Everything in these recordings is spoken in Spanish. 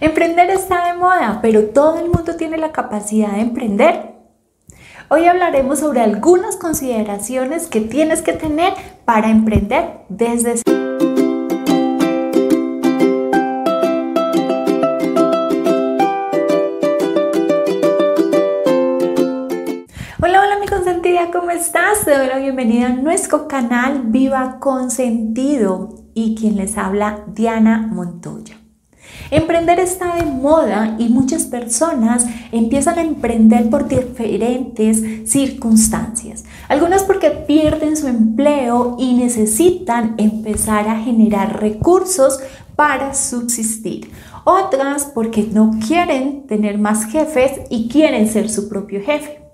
Emprender está de moda, pero todo el mundo tiene la capacidad de emprender. Hoy hablaremos sobre algunas consideraciones que tienes que tener para emprender desde Hola, hola mi consentida, ¿cómo estás? Te doy la bienvenida a nuestro canal Viva Consentido y quien les habla Diana Montoya. Emprender está de moda y muchas personas empiezan a emprender por diferentes circunstancias. Algunas porque pierden su empleo y necesitan empezar a generar recursos para subsistir. Otras porque no quieren tener más jefes y quieren ser su propio jefe.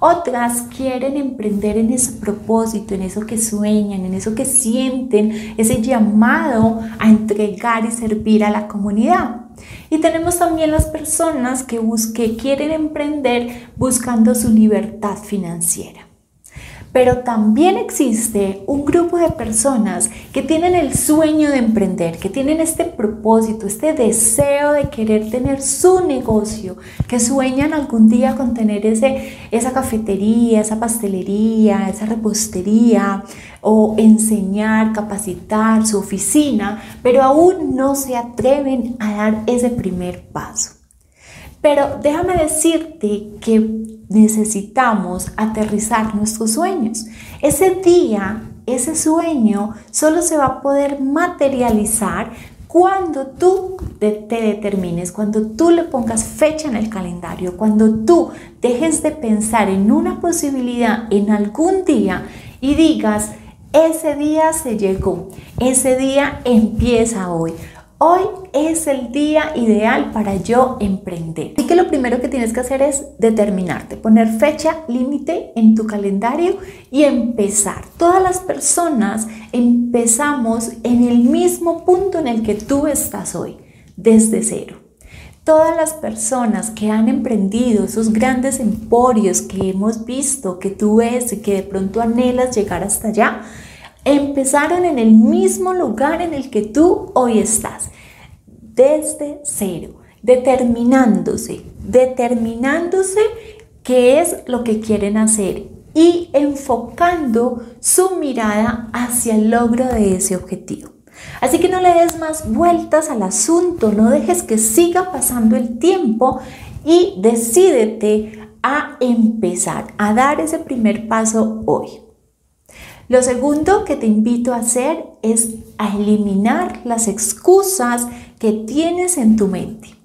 Otras quieren emprender en ese propósito, en eso que sueñan, en eso que sienten, ese llamado a entregar y servir a la comunidad. Y tenemos también las personas que, que quieren emprender buscando su libertad financiera. Pero también existe un grupo de personas que tienen el sueño de emprender, que tienen este propósito, este deseo de querer tener su negocio, que sueñan algún día con tener ese, esa cafetería, esa pastelería, esa repostería o enseñar, capacitar su oficina, pero aún no se atreven a dar ese primer paso. Pero déjame decirte que necesitamos aterrizar nuestros sueños. Ese día, ese sueño solo se va a poder materializar cuando tú te, determines, cuando tú le pongas fecha en el calendario, cuando tú dejes de pensar en una posibilidad en algún día y digas, ese día se llegó, ese día empieza hoy. Hoy es el día ideal para yo emprender. Así que lo primero que tienes que hacer es determinarte, poner fecha límite en tu calendario y empezar. Todas las personas empezamos en el mismo punto en el que tú estás hoy, desde cero. Todas las personas que han emprendido esos grandes emporios que hemos visto, que tú ves y que de pronto anhelas llegar hasta allá, empezaron en el mismo lugar en el que tú hoy estás, desde cero, determinándose, determinándose qué es lo que quieren hacer y enfocando su mirada hacia el logro de ese objetivo. Así que no le des más vueltas al asunto, no dejes que siga pasando el tiempo y decídete a empezar, a dar ese primer paso hoy. Lo segundo que te invito a hacer es a eliminar las excusas que tienes en tu mente.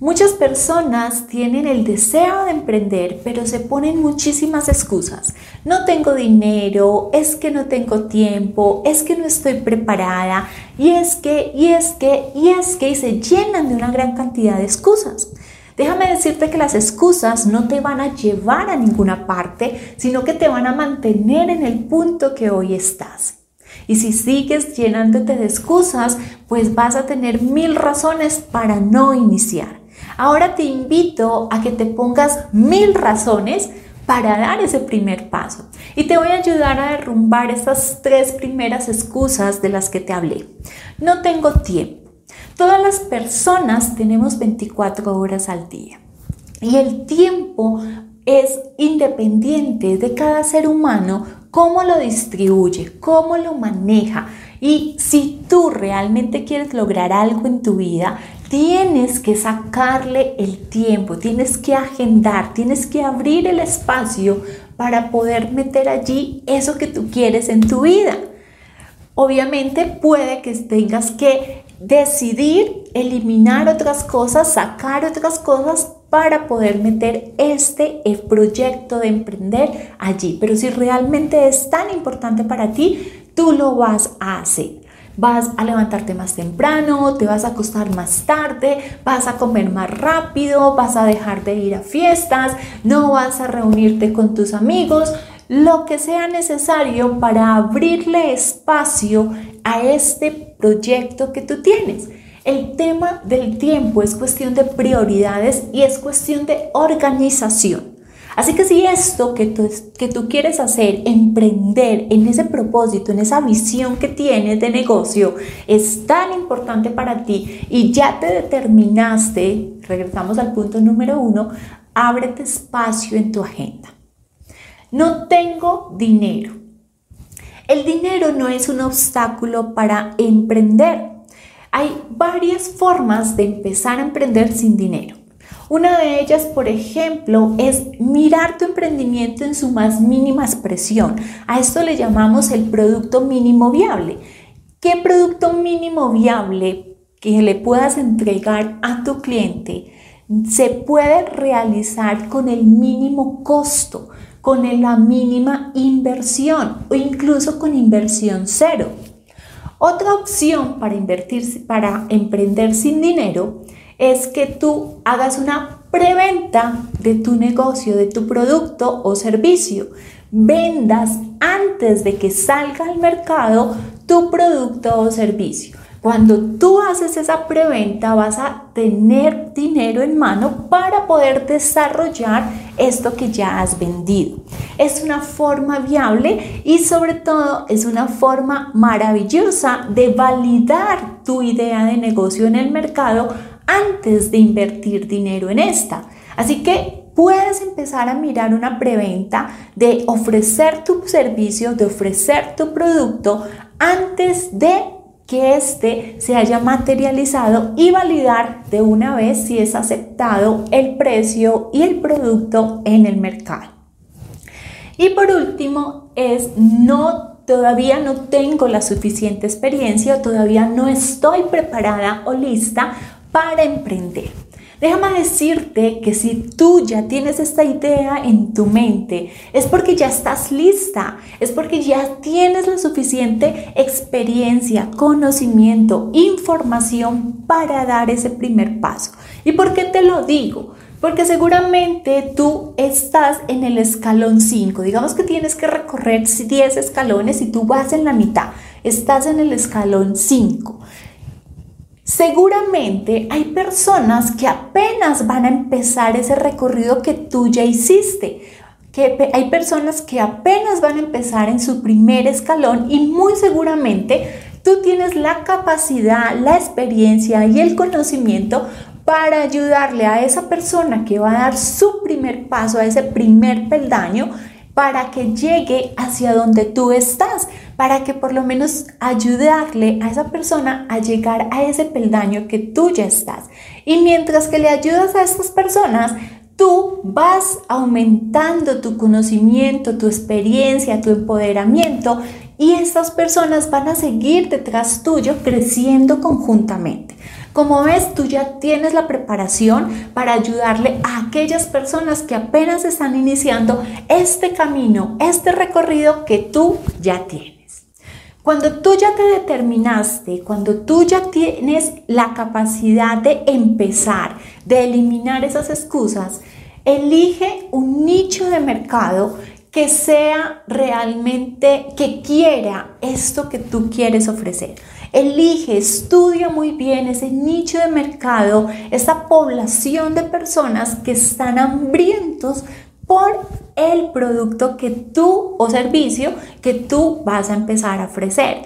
Muchas personas tienen el deseo de emprender, pero se ponen muchísimas excusas. No tengo dinero, es que no tengo tiempo, es que no estoy preparada, y es que, y es que, y es que, y se llenan de una gran cantidad de excusas. Déjame decirte que las excusas no te van a llevar a ninguna parte, sino que te van a mantener en el punto que hoy estás. Y si sigues llenándote de excusas, pues vas a tener mil razones para no iniciar. Ahora te invito a que te pongas mil razones para dar ese primer paso. Y te voy a ayudar a derrumbar esas tres primeras excusas de las que te hablé. No tengo tiempo. Todas las personas tenemos 24 horas al día y el tiempo es independiente de cada ser humano, cómo lo distribuye, cómo lo maneja. Y si tú realmente quieres lograr algo en tu vida, tienes que sacarle el tiempo, tienes que agendar, tienes que abrir el espacio para poder meter allí eso que tú quieres en tu vida. Obviamente puede que tengas que decidir eliminar otras cosas, sacar otras cosas para poder meter este proyecto de emprender allí. Pero si realmente es tan importante para ti, tú lo vas a hacer. Vas a levantarte más temprano, te vas a acostar más tarde, vas a comer más rápido, vas a dejar de ir a fiestas, no vas a reunirte con tus amigos, lo que sea necesario para abrirle espacio a este proyecto que tú tienes. El tema del tiempo es cuestión de prioridades y es cuestión de organización. Así que si esto que tú, que tú quieres hacer, emprender en ese propósito, en esa visión que tienes de negocio, es tan importante para ti y ya te determinaste, regresamos al punto número uno, ábrete espacio en tu agenda. No tengo dinero. El dinero no es un obstáculo para emprender. Hay varias formas de empezar a emprender sin dinero. Una de ellas, por ejemplo, es mirar tu emprendimiento en su más mínima expresión. A esto le llamamos el producto mínimo viable. ¿Qué producto mínimo viable que le puedas entregar a tu cliente se puede realizar con el mínimo costo, con la mínima inversión o incluso con inversión cero? Otra opción para invertir, para emprender sin dinero es que tú hagas una preventa de tu negocio, de tu producto o servicio. Vendas antes de que salga al mercado tu producto o servicio. Cuando tú haces esa preventa vas a tener dinero en mano para poder desarrollar esto que ya has vendido. Es una forma viable y sobre todo es una forma maravillosa de validar tu idea de negocio en el mercado antes de invertir dinero en esta. Así que puedes empezar a mirar una preventa de ofrecer tu servicio, de ofrecer tu producto antes de que éste se haya materializado y validar de una vez si es aceptado el precio y el producto en el mercado. Y por último es no todavía no tengo la suficiente experiencia, todavía no estoy preparada o lista para emprender. Déjame decirte que si tú ya tienes esta idea en tu mente, es porque ya estás lista, es porque ya tienes la suficiente experiencia, conocimiento, información para dar ese primer paso. ¿Y por qué te lo digo? Porque seguramente tú estás en el escalón 5. Digamos que tienes que recorrer 10 escalones y tú vas en la mitad. Estás en el escalón 5. Seguramente hay personas que apenas van a empezar ese recorrido que tú ya hiciste. Que hay personas que apenas van a empezar en su primer escalón y muy seguramente tú tienes la capacidad, la experiencia y el conocimiento para ayudarle a esa persona que va a dar su primer paso, a ese primer peldaño, para que llegue hacia donde tú estás, para que por lo menos ayudarle a esa persona a llegar a ese peldaño que tú ya estás. Y mientras que le ayudas a estas personas, tú vas aumentando tu conocimiento, tu experiencia, tu empoderamiento y estas personas van a seguir detrás tuyo creciendo conjuntamente. Como ves, tú ya tienes la preparación para ayudarle a aquellas personas que apenas están iniciando este camino, este recorrido que tú ya tienes. Cuando tú ya te determinaste, cuando tú ya tienes la capacidad de empezar, de eliminar esas excusas, elige un nicho de mercado que sea realmente, que quiera esto que tú quieres ofrecer. Elige, estudia muy bien ese nicho de mercado, esa población de personas que están hambrientos por el producto que tú o servicio que tú vas a empezar a ofrecer.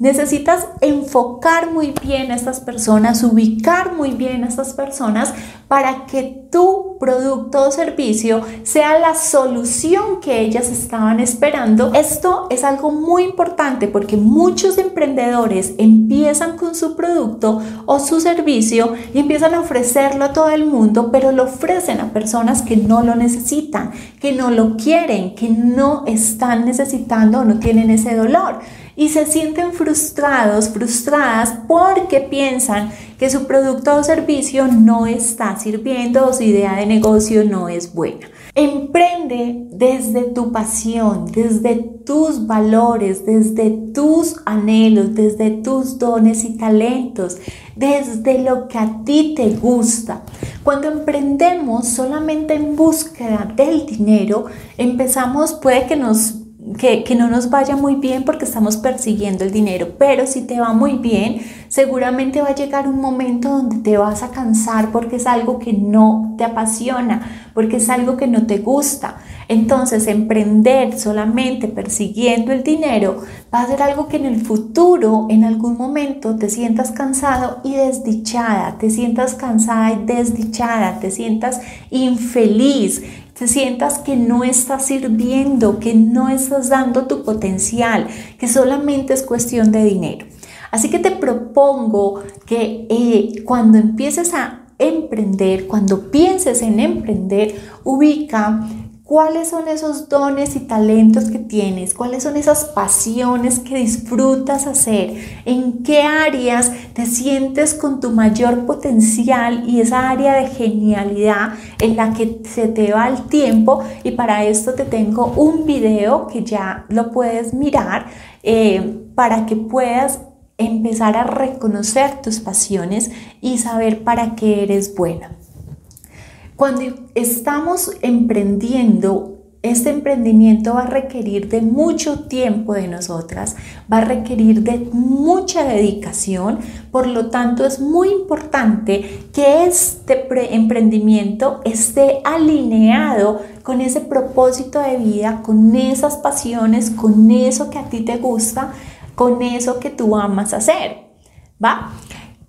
Necesitas enfocar muy bien a estas personas, ubicar muy bien a estas personas para que tu producto o servicio sea la solución que ellas estaban esperando. Esto es algo muy importante porque muchos emprendedores empiezan con su producto o su servicio y empiezan a ofrecerlo a todo el mundo, pero lo ofrecen a personas que no lo necesitan, que no lo quieren, que no están necesitando o no tienen ese dolor y se sienten frustrados, frustradas porque piensan que su producto o servicio no está sirviendo o su idea de negocio no es buena. Emprende desde tu pasión, desde tus valores, desde tus anhelos, desde tus dones y talentos, desde lo que a ti te gusta. Cuando emprendemos solamente en búsqueda del dinero, empezamos, puede que nos que, no nos vaya muy bien porque estamos persiguiendo el dinero, pero si te va muy bien, seguramente va a llegar un momento donde te vas a cansar porque es algo que no te apasiona, porque es algo que no te gusta. Entonces, emprender solamente persiguiendo el dinero va a ser algo que en el futuro, en algún momento, te sientas cansado y desdichada, te sientas cansada y desdichada, te sientas infeliz, te sientas que no estás sirviendo, que no estás dando tu potencial, que solamente es cuestión de dinero. Así que te propongo que eh, cuando empieces a emprender, cuando pienses en emprender, ubica ¿Cuáles son esos dones y talentos que tienes? ¿Cuáles son esas pasiones que disfrutas hacer? ¿En qué áreas te sientes con tu mayor potencial y esa área de genialidad en la que se te va el tiempo? Y para esto te tengo un video que ya lo puedes mirar eh, para que puedas empezar a reconocer tus pasiones y saber para qué eres buena. Cuando estamos emprendiendo, este emprendimiento va a requerir de mucho tiempo de nosotras, va a requerir de mucha dedicación, por lo tanto es muy importante que este emprendimiento esté alineado con ese propósito de vida, con esas pasiones, con eso que a ti te gusta, con eso que tú amas hacer, ¿va?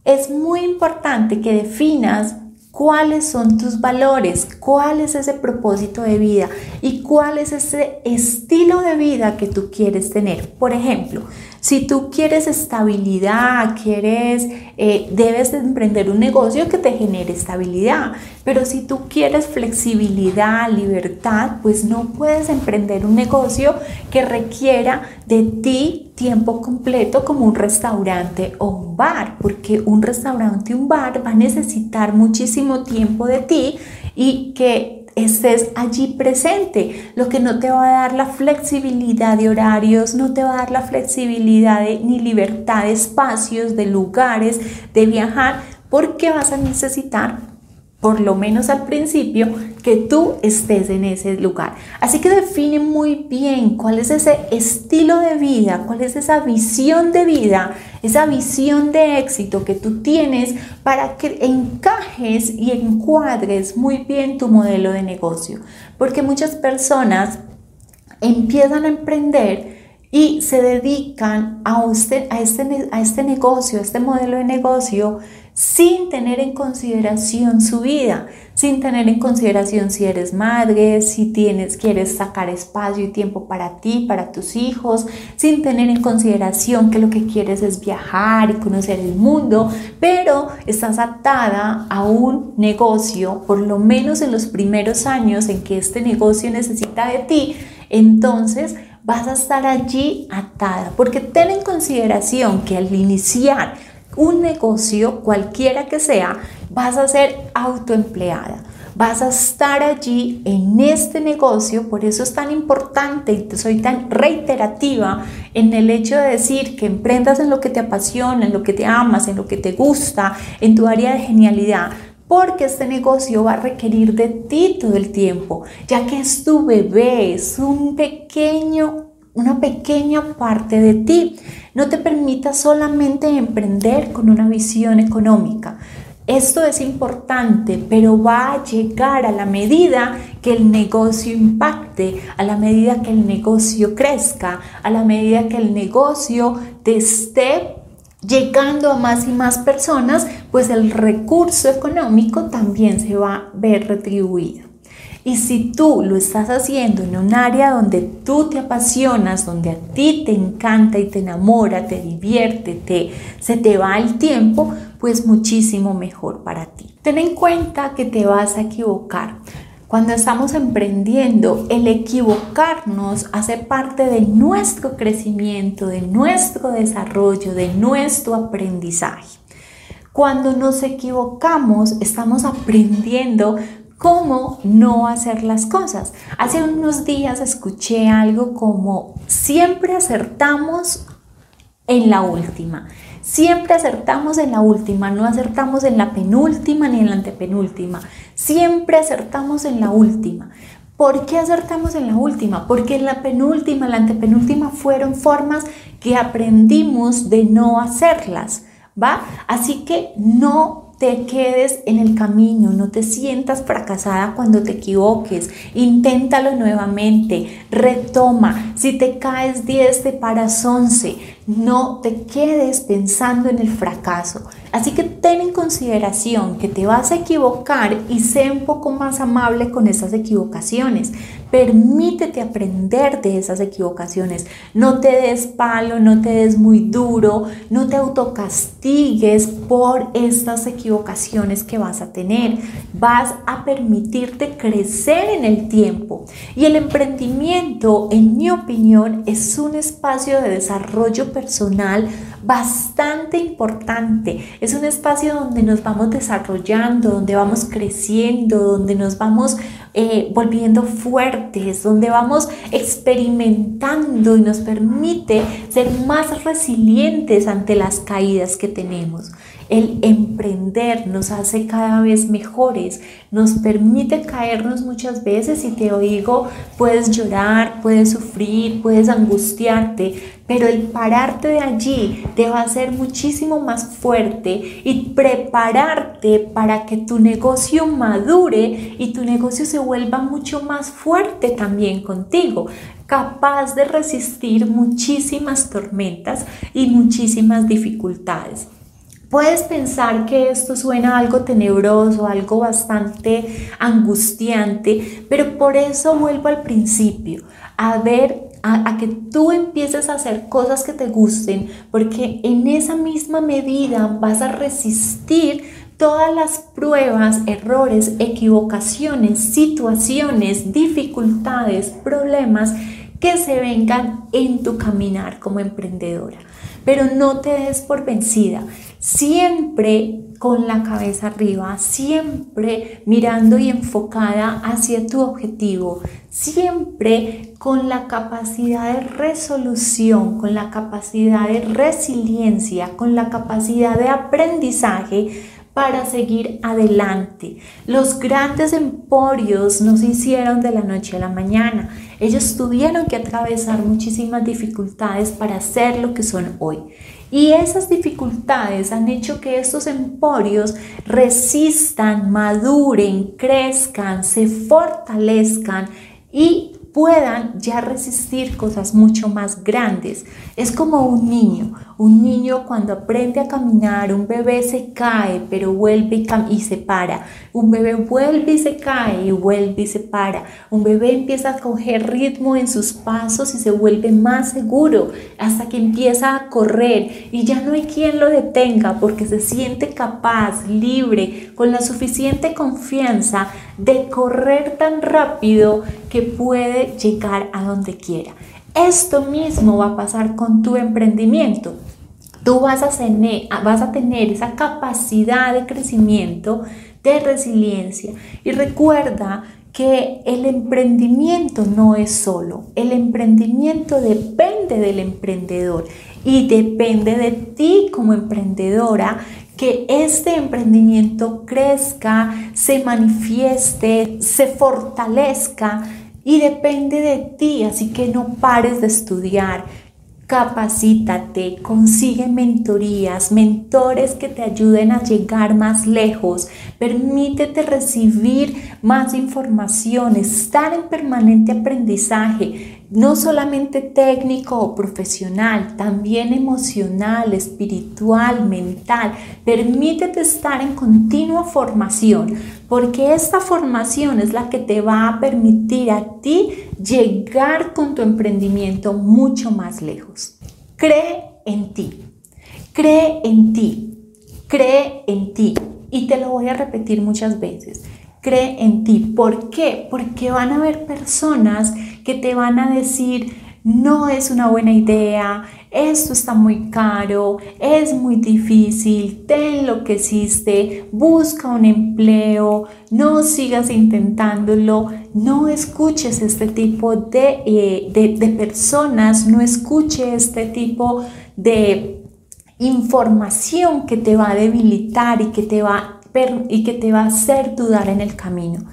Es muy importante que definas cuáles son tus valores, cuál es ese propósito de vida y cuál es ese estilo de vida que tú quieres tener. Por ejemplo, si tú quieres estabilidad, quieres, eh, debes emprender un negocio que te genere estabilidad. Pero si tú quieres flexibilidad, libertad, pues no puedes emprender un negocio que requiera de ti tiempo completo como un restaurante o un bar, porque un restaurante y un bar va a necesitar muchísimo tiempo de ti y que estés allí presente, lo que no te va a dar la flexibilidad de horarios, no te va a dar la flexibilidad ni libertad de espacios, de lugares, de viajar, porque vas a necesitar por lo menos al principio, que tú estés en ese lugar. Así que define muy bien cuál es ese estilo de vida, cuál es esa visión de vida, esa visión de éxito que tú tienes para que encajes y encuadres muy bien tu modelo de negocio. Porque muchas personas empiezan a emprender y se dedican a, usted, a, este, a este negocio, a este modelo de negocio, sin tener en consideración su vida, sin tener en consideración si eres madre, si tienes, quieres sacar espacio y tiempo para ti, para tus hijos, sin tener en consideración que lo que quieres es viajar y conocer el mundo, pero estás atada a un negocio, por lo menos en los primeros años en que este negocio necesita de ti, entonces vas a estar allí atada, porque ten en consideración que al iniciar un negocio, cualquiera que sea, vas a ser autoempleada. Vas a estar allí en este negocio, por eso es tan importante y soy tan reiterativa en el hecho de decir que emprendas en lo que te apasiona, en lo que te amas, en lo que te gusta, en tu área de genialidad, porque este negocio va a requerir de ti todo el tiempo, ya que es tu bebé, es un pequeño, una pequeña parte de ti. No te permita solamente emprender con una visión económica. Esto es importante, pero va a llegar a la medida que el negocio impacte, a la medida que el negocio crezca, a la medida que el negocio te esté llegando a más y más personas, pues el recurso económico también se va a ver retribuido. Y si tú lo estás haciendo en un área donde tú te apasionas, donde a ti te encanta y te enamora, te divierte, te, se te va el tiempo, pues muchísimo mejor para ti. Ten en cuenta que te vas a equivocar. Cuando estamos emprendiendo, el equivocarnos hace parte de nuestro crecimiento, de nuestro desarrollo, de nuestro aprendizaje. Cuando nos equivocamos, estamos aprendiendo cómo no hacer las cosas. Hace unos días escuché algo como siempre acertamos en la última. Siempre acertamos en la última, no acertamos en la penúltima ni en la antepenúltima. Siempre acertamos en la última. ¿Por qué acertamos en la última? Porque en la penúltima, la antepenúltima fueron formas que aprendimos de no hacerlas ¿va? Así que no te quedes en el camino, no te sientas fracasada cuando te equivoques, inténtalo nuevamente, retoma, si te caes 10 te paras 11, no te quedes pensando en el fracaso. Así que ten en consideración que te vas a equivocar y sé un poco más amable con esas equivocaciones. Permítete aprender de esas equivocaciones. No te des palo, no te des muy duro, no te autocastigues por estas equivocaciones que vas a tener. Vas a permitirte crecer en el tiempo. Y el emprendimiento, en mi opinión, es un espacio de desarrollo personal bastante importante. Es un espacio donde nos vamos desarrollando, donde vamos creciendo, donde nos vamos eh, volviendo fuertes, donde vamos experimentando y nos permite ser más resilientes ante las caídas que tenemos. El emprender nos hace cada vez mejores, nos permite caernos muchas veces y te oigo, puedes llorar, puedes sufrir, puedes angustiarte, pero el pararte de allí te va a hacer muchísimo más fuerte y prepararte para que tu negocio madure y tu negocio se vuelva mucho más fuerte también contigo capaz de resistir muchísimas tormentas y muchísimas dificultades. Puedes pensar que esto suena algo tenebroso, algo bastante angustiante, pero por eso vuelvo al principio, a ver, a, que tú empieces a hacer cosas que te gusten, porque en esa misma medida vas a resistir todas las pruebas, errores, equivocaciones, situaciones, dificultades, problemas que se vengan en tu caminar como emprendedora. Pero no te des por vencida. Siempre con la cabeza arriba, siempre mirando y enfocada hacia tu objetivo, siempre con la capacidad de resolución, con la capacidad de resiliencia, con la capacidad de aprendizaje para seguir adelante. Los grandes emporios no se hicieron de la noche a la mañana. Ellos tuvieron que atravesar muchísimas dificultades para ser lo que son hoy. Y esas dificultades han hecho que estos emporios resistan, maduren, crezcan, se fortalezcan y puedan ya resistir cosas mucho más grandes. Es como un niño, un niño cuando aprende a caminar, un bebé se cae, pero vuelve y, se para. Un bebé vuelve y se cae y vuelve y se para. Un bebé empieza a coger ritmo en sus pasos y se vuelve más seguro hasta que empieza a correr y ya no hay quien lo detenga porque se siente capaz, libre, con la suficiente confianza de correr tan rápido que puede llegar a donde quiera. Esto mismo va a pasar con tu emprendimiento. Tú vas a, tener, esa capacidad de crecimiento, de resiliencia. Y recuerda que el emprendimiento no es solo, el emprendimiento depende del emprendedor y depende de ti como emprendedora que este emprendimiento crezca, se manifieste, se fortalezca y depende de ti, así que no pares de estudiar, capacítate, consigue mentorías, mentores que te ayuden a llegar más lejos, permítete recibir más información, estar en permanente aprendizaje, no solamente técnico o profesional, también emocional, espiritual, mental. Permítete estar en continua formación, porque esta formación es la que te va a permitir a ti llegar con tu emprendimiento mucho más lejos. Cree en ti, cree en ti, cree en ti. Y te lo voy a repetir muchas veces cree en ti. ¿Por qué? Porque van a haber personas que te van a decir, no es una buena idea, esto está muy caro, es muy difícil, ten lo que hiciste, busca un empleo, no sigas intentándolo, no escuches este tipo de, eh, de, de personas, no escuche este tipo de información que te va a debilitar y que te va y que te va a hacer dudar en el camino.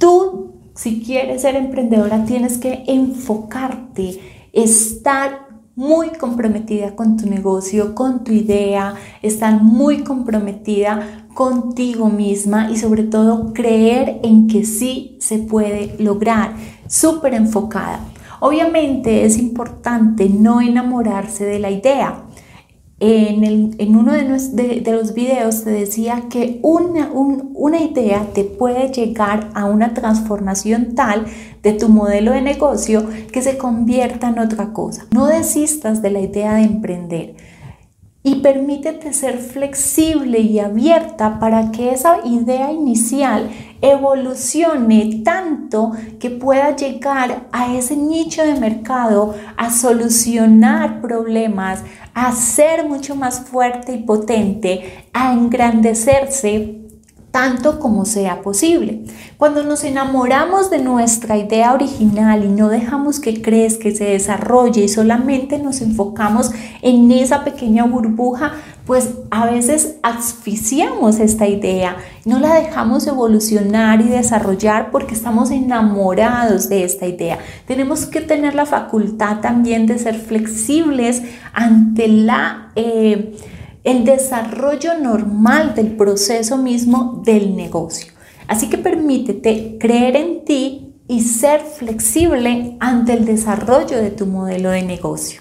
Tú, si quieres ser emprendedora, tienes que enfocarte, estar muy comprometida con tu negocio, con tu idea, estar muy comprometida contigo misma y sobre todo creer en que sí se puede lograr, súper enfocada. Obviamente es importante no enamorarse de la idea. En, uno de, los videos te decía que una, una idea te puede llegar a una transformación tal de tu modelo de negocio que se convierta en otra cosa. No desistas de la idea de emprender y permítete ser flexible y abierta para que esa idea inicial evolucione tanto que pueda llegar a ese nicho de mercado, a solucionar problemas, a ser mucho más fuerte y potente, a engrandecerse tanto como sea posible. Cuando nos enamoramos de nuestra idea original y no dejamos que crezca, que se desarrolle y solamente nos enfocamos en esa pequeña burbuja, pues a veces asfixiamos esta idea, no la dejamos evolucionar y desarrollar porque estamos enamorados de esta idea. Tenemos que tener la facultad también de ser flexibles ante la... Eh, el desarrollo normal del proceso mismo del negocio. Así que permítete creer en ti y ser flexible ante el desarrollo de tu modelo de negocio.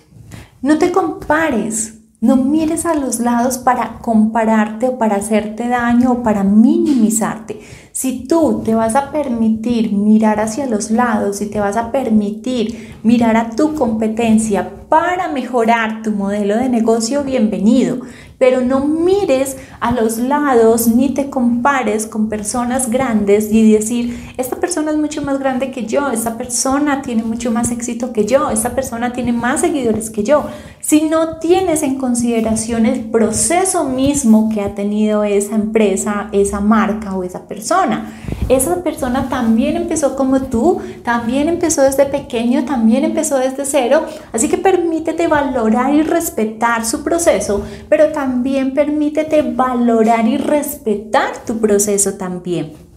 No te compares, no mires a los lados para compararte o para hacerte daño o para minimizarte. Si tú te vas a permitir mirar hacia los lados y te vas a permitir mirar a tu competencia para mejorar tu modelo de negocio, bienvenido pero no mires a los lados ni te compares con personas grandes y decir, esta persona es mucho más grande que yo, esta persona tiene mucho más éxito que yo, esta persona tiene más seguidores que yo. Si no tienes en consideración el proceso mismo que ha tenido esa empresa, esa marca o esa persona, esa persona también empezó como tú, también empezó desde pequeño, también empezó desde cero, así que permítete valorar y respetar su proceso, pero también permítete valorar y respetar tu proceso también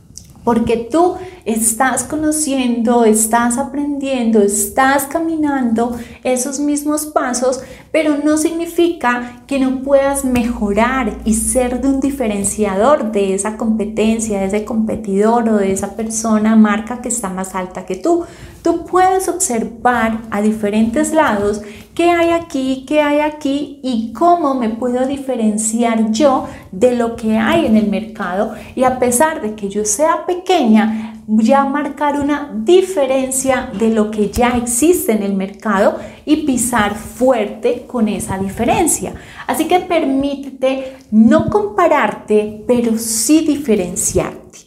porque tú estás conociendo, estás aprendiendo, estás caminando esos mismos pasos, pero no significa que no puedas mejorar y ser de un diferenciador de esa competencia, de ese competidor o de esa persona, marca que está más alta que tú. Tú puedes observar a diferentes lados qué hay aquí, qué hay aquí y cómo me puedo diferenciar yo de lo que hay en el mercado y a pesar de que yo sea pequeña, ya marcar una diferencia de lo que ya existe en el mercado y pisar fuerte con esa diferencia. Así que permítete no compararte, pero sí diferenciarte.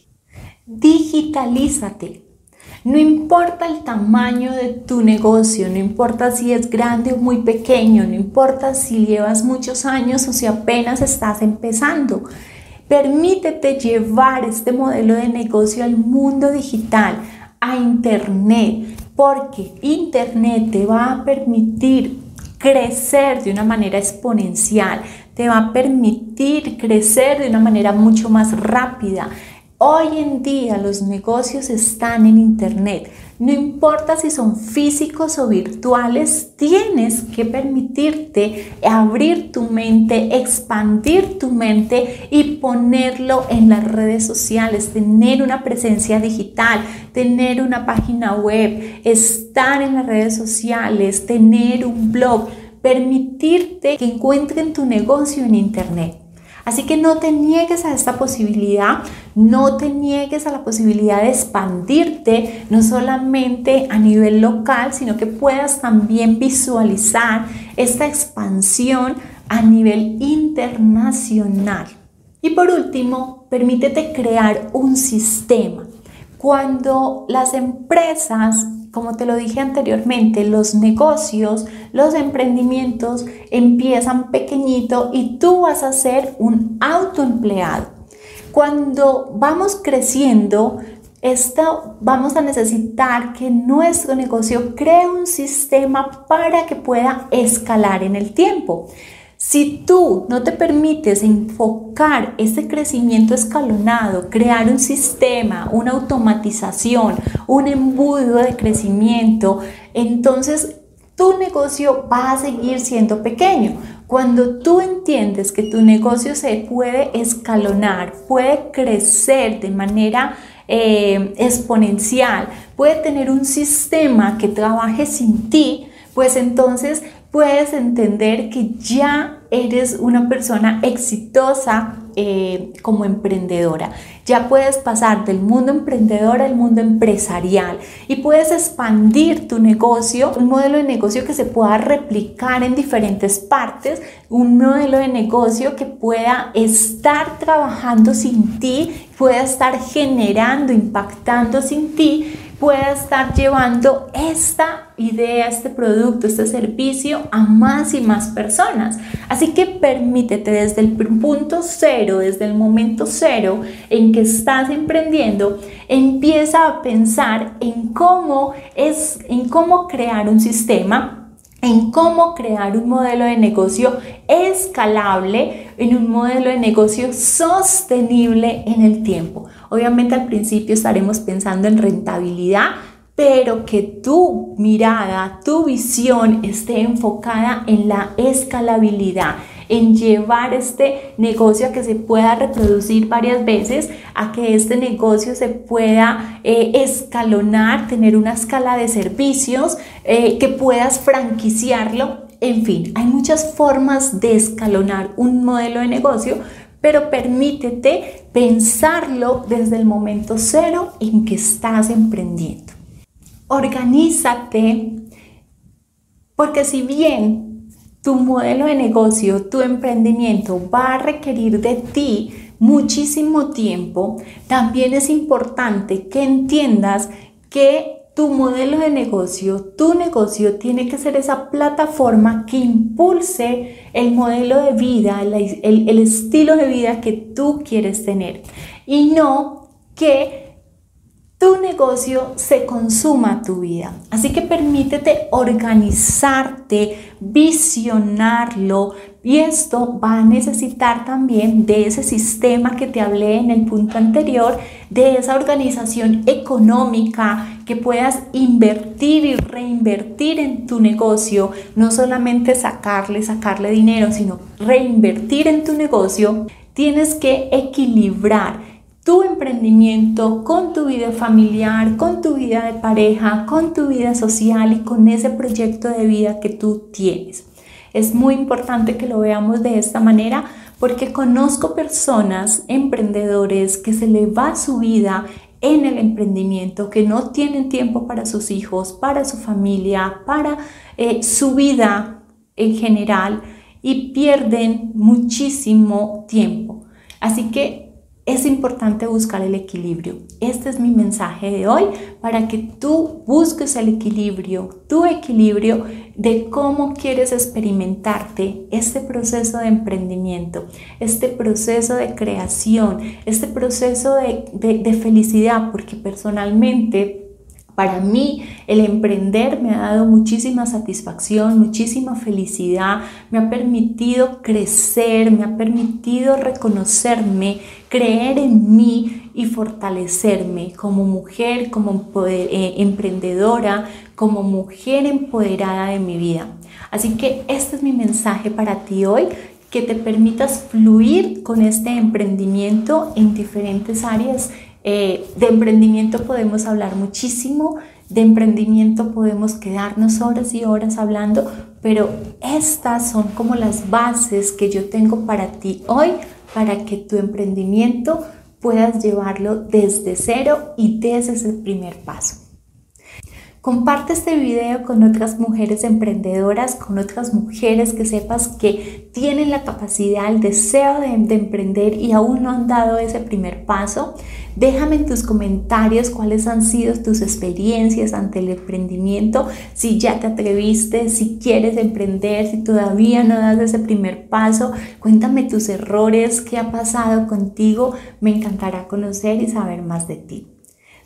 Digitalízate, no importa el tamaño de tu negocio, no importa si es grande o muy pequeño, no importa si llevas muchos años o si apenas estás empezando. Permítete llevar este modelo de negocio al mundo digital, a Internet, porque Internet te va a permitir crecer de una manera exponencial, te va a permitir crecer de una manera mucho más rápida. Hoy en día los negocios están en Internet. No importa si son físicos o virtuales, tienes que permitirte abrir tu mente, expandir tu mente y ponerlo en las redes sociales, tener una presencia digital, tener una página web, estar en las redes sociales, tener un blog, permitirte que encuentren tu negocio en Internet. Así que no te niegues a esta posibilidad, no te niegues a la posibilidad de expandirte, no solamente a nivel local, sino que puedas también visualizar esta expansión a nivel internacional. Y por último, permítete crear un sistema. Cuando las empresas como te lo dije anteriormente, los negocios, los emprendimientos empiezan pequeñito y tú vas a ser un autoempleado. Cuando vamos creciendo, vamos a necesitar que nuestro negocio cree un sistema para que pueda escalar en el tiempo. Si tú no te permites enfocar ese crecimiento escalonado, crear un sistema, una automatización, un embudo de crecimiento, entonces tu negocio va a seguir siendo pequeño. Cuando tú entiendes que tu negocio se puede escalonar, puede crecer de manera eh, exponencial, puede tener un sistema que trabaje sin ti, pues entonces puedes entender que ya eres una persona exitosa eh, como emprendedora. Ya puedes pasar del mundo emprendedor al mundo empresarial y puedes expandir tu negocio, un modelo de negocio que se pueda replicar en diferentes partes, un modelo de negocio que pueda estar trabajando sin ti, pueda estar generando, impactando sin ti pueda estar llevando esta idea, este producto, este servicio a más y más personas. Así que permítete desde el punto cero, desde el momento cero en que estás emprendiendo, empieza a pensar en cómo es, en cómo crear un sistema en cómo crear un modelo de negocio escalable, en un modelo de negocio sostenible en el tiempo. Obviamente al principio estaremos pensando en rentabilidad, pero que tu mirada, tu visión esté enfocada en la escalabilidad en llevar este negocio a que se pueda reproducir varias veces, a que este negocio se pueda eh, escalonar, tener una escala de servicios, eh, que puedas franquiciarlo. En fin, hay muchas formas de escalonar un modelo de negocio, pero permítete pensarlo desde el momento cero en que estás emprendiendo. Organízate, porque si bien tu modelo de negocio, tu emprendimiento va a requerir de ti muchísimo tiempo, también es importante que entiendas que tu modelo de negocio, tu negocio tiene que ser esa plataforma que impulse el modelo de vida, el, estilo de vida que tú quieres tener y no que tu negocio se consuma tu vida. Así que permítete organizarte, visionarlo y esto va a necesitar también de ese sistema que te hablé en el punto anterior, de esa organización económica que puedas invertir y reinvertir en tu negocio, no solamente sacarle, sacarle dinero, sino reinvertir en tu negocio. Tienes que equilibrar tu emprendimiento con tu vida familiar, con tu vida de pareja, con tu vida social y con ese proyecto de vida que tú tienes. Es muy importante que lo veamos de esta manera porque conozco personas, emprendedores, que se le va su vida en el emprendimiento, que no tienen tiempo para sus hijos, para su familia, para eh, su vida en general y pierden muchísimo tiempo. Así que es importante buscar el equilibrio. Este es mi mensaje de hoy para que tú busques el equilibrio, tu equilibrio de cómo quieres experimentarte este proceso de emprendimiento, este proceso de creación, este proceso de, de felicidad, porque personalmente para mí el emprender me ha dado muchísima satisfacción, muchísima felicidad, me ha permitido crecer, me ha permitido reconocerme, creer en mí y fortalecerme como mujer, como eh, emprendedora, como mujer empoderada de mi vida. Así que este es mi mensaje para ti hoy, que te permitas fluir con este emprendimiento en diferentes áreas eh, de emprendimiento podemos hablar muchísimo, de emprendimiento podemos quedarnos horas y horas hablando, pero estas son como las bases que yo tengo para ti hoy, para que tu emprendimiento puedas llevarlo desde cero y desde ese primer paso. Comparte este video con otras mujeres emprendedoras, con otras mujeres que sepas que tienen la capacidad, el deseo de, de, emprender y aún no han dado ese primer paso. Déjame en tus comentarios cuáles han sido tus experiencias ante el emprendimiento, si ya te atreviste, si quieres emprender, si todavía no das ese primer paso. Cuéntame tus errores, qué ha pasado contigo. Me encantará conocer y saber más de ti.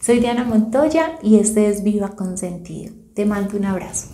Soy Diana Montoya y este es Viva con Sentido. Te mando un abrazo.